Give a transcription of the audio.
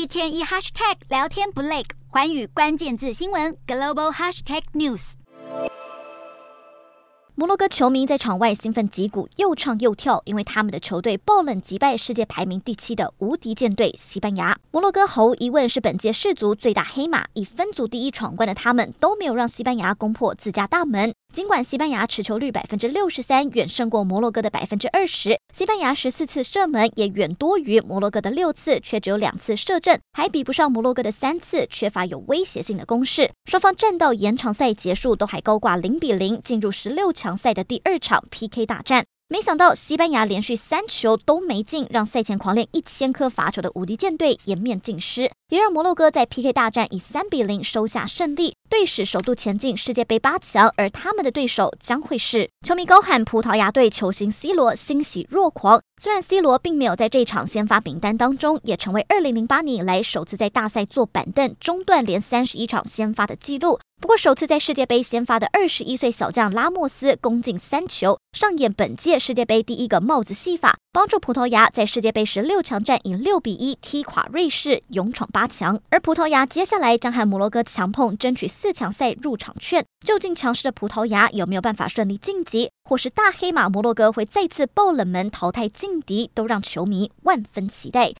一天一 hashtag 聊天不累，寰宇关键字新闻 global hashtag news。摩洛哥球迷在场外兴奋击鼓，又唱又跳，因为他们的球队爆冷击败世界排名第七的无敌舰队西班牙。摩洛哥毫无疑问是本届世足最大黑马，以分组第一闯关的他们都没有让西班牙攻破自家大门。尽管西班牙持球率百分之六十三，远胜过摩洛哥的百分之二十，西班牙十四次射门也远多于摩洛哥的六次，却只有两次射正，还比不上摩洛哥的三次缺乏有威胁性的攻势。双方战到延长赛结束，都还高挂零比零，进入十六强赛的第二场 PK 大战。没想到西班牙连续三球都没进，让赛前狂练一千颗罚球的无敌舰队颜面尽失，也让摩洛哥在 PK 大战以三比零收下胜利，队史首度前进世界杯八强。而他们的对手将会是球迷高喊葡萄牙队球星 C 罗欣喜若狂。虽然 C 罗并没有在这场先发名单当中，也成为二零零八年以来首次在大赛坐板凳中断连三十一场先发的纪录。不过，首次在世界杯先发的二十一岁小将拉莫斯攻进三球，上演本届世界杯第一个帽子戏法，帮助葡萄牙在世界杯十六强战以六比一踢垮瑞士，勇闯八强。而葡萄牙接下来将和摩洛哥强碰，争取四强赛入场券。究竟强势的葡萄牙有没有办法顺利晋级，或是大黑马摩洛哥会再次爆冷门淘汰劲敌，都让球迷万分期待。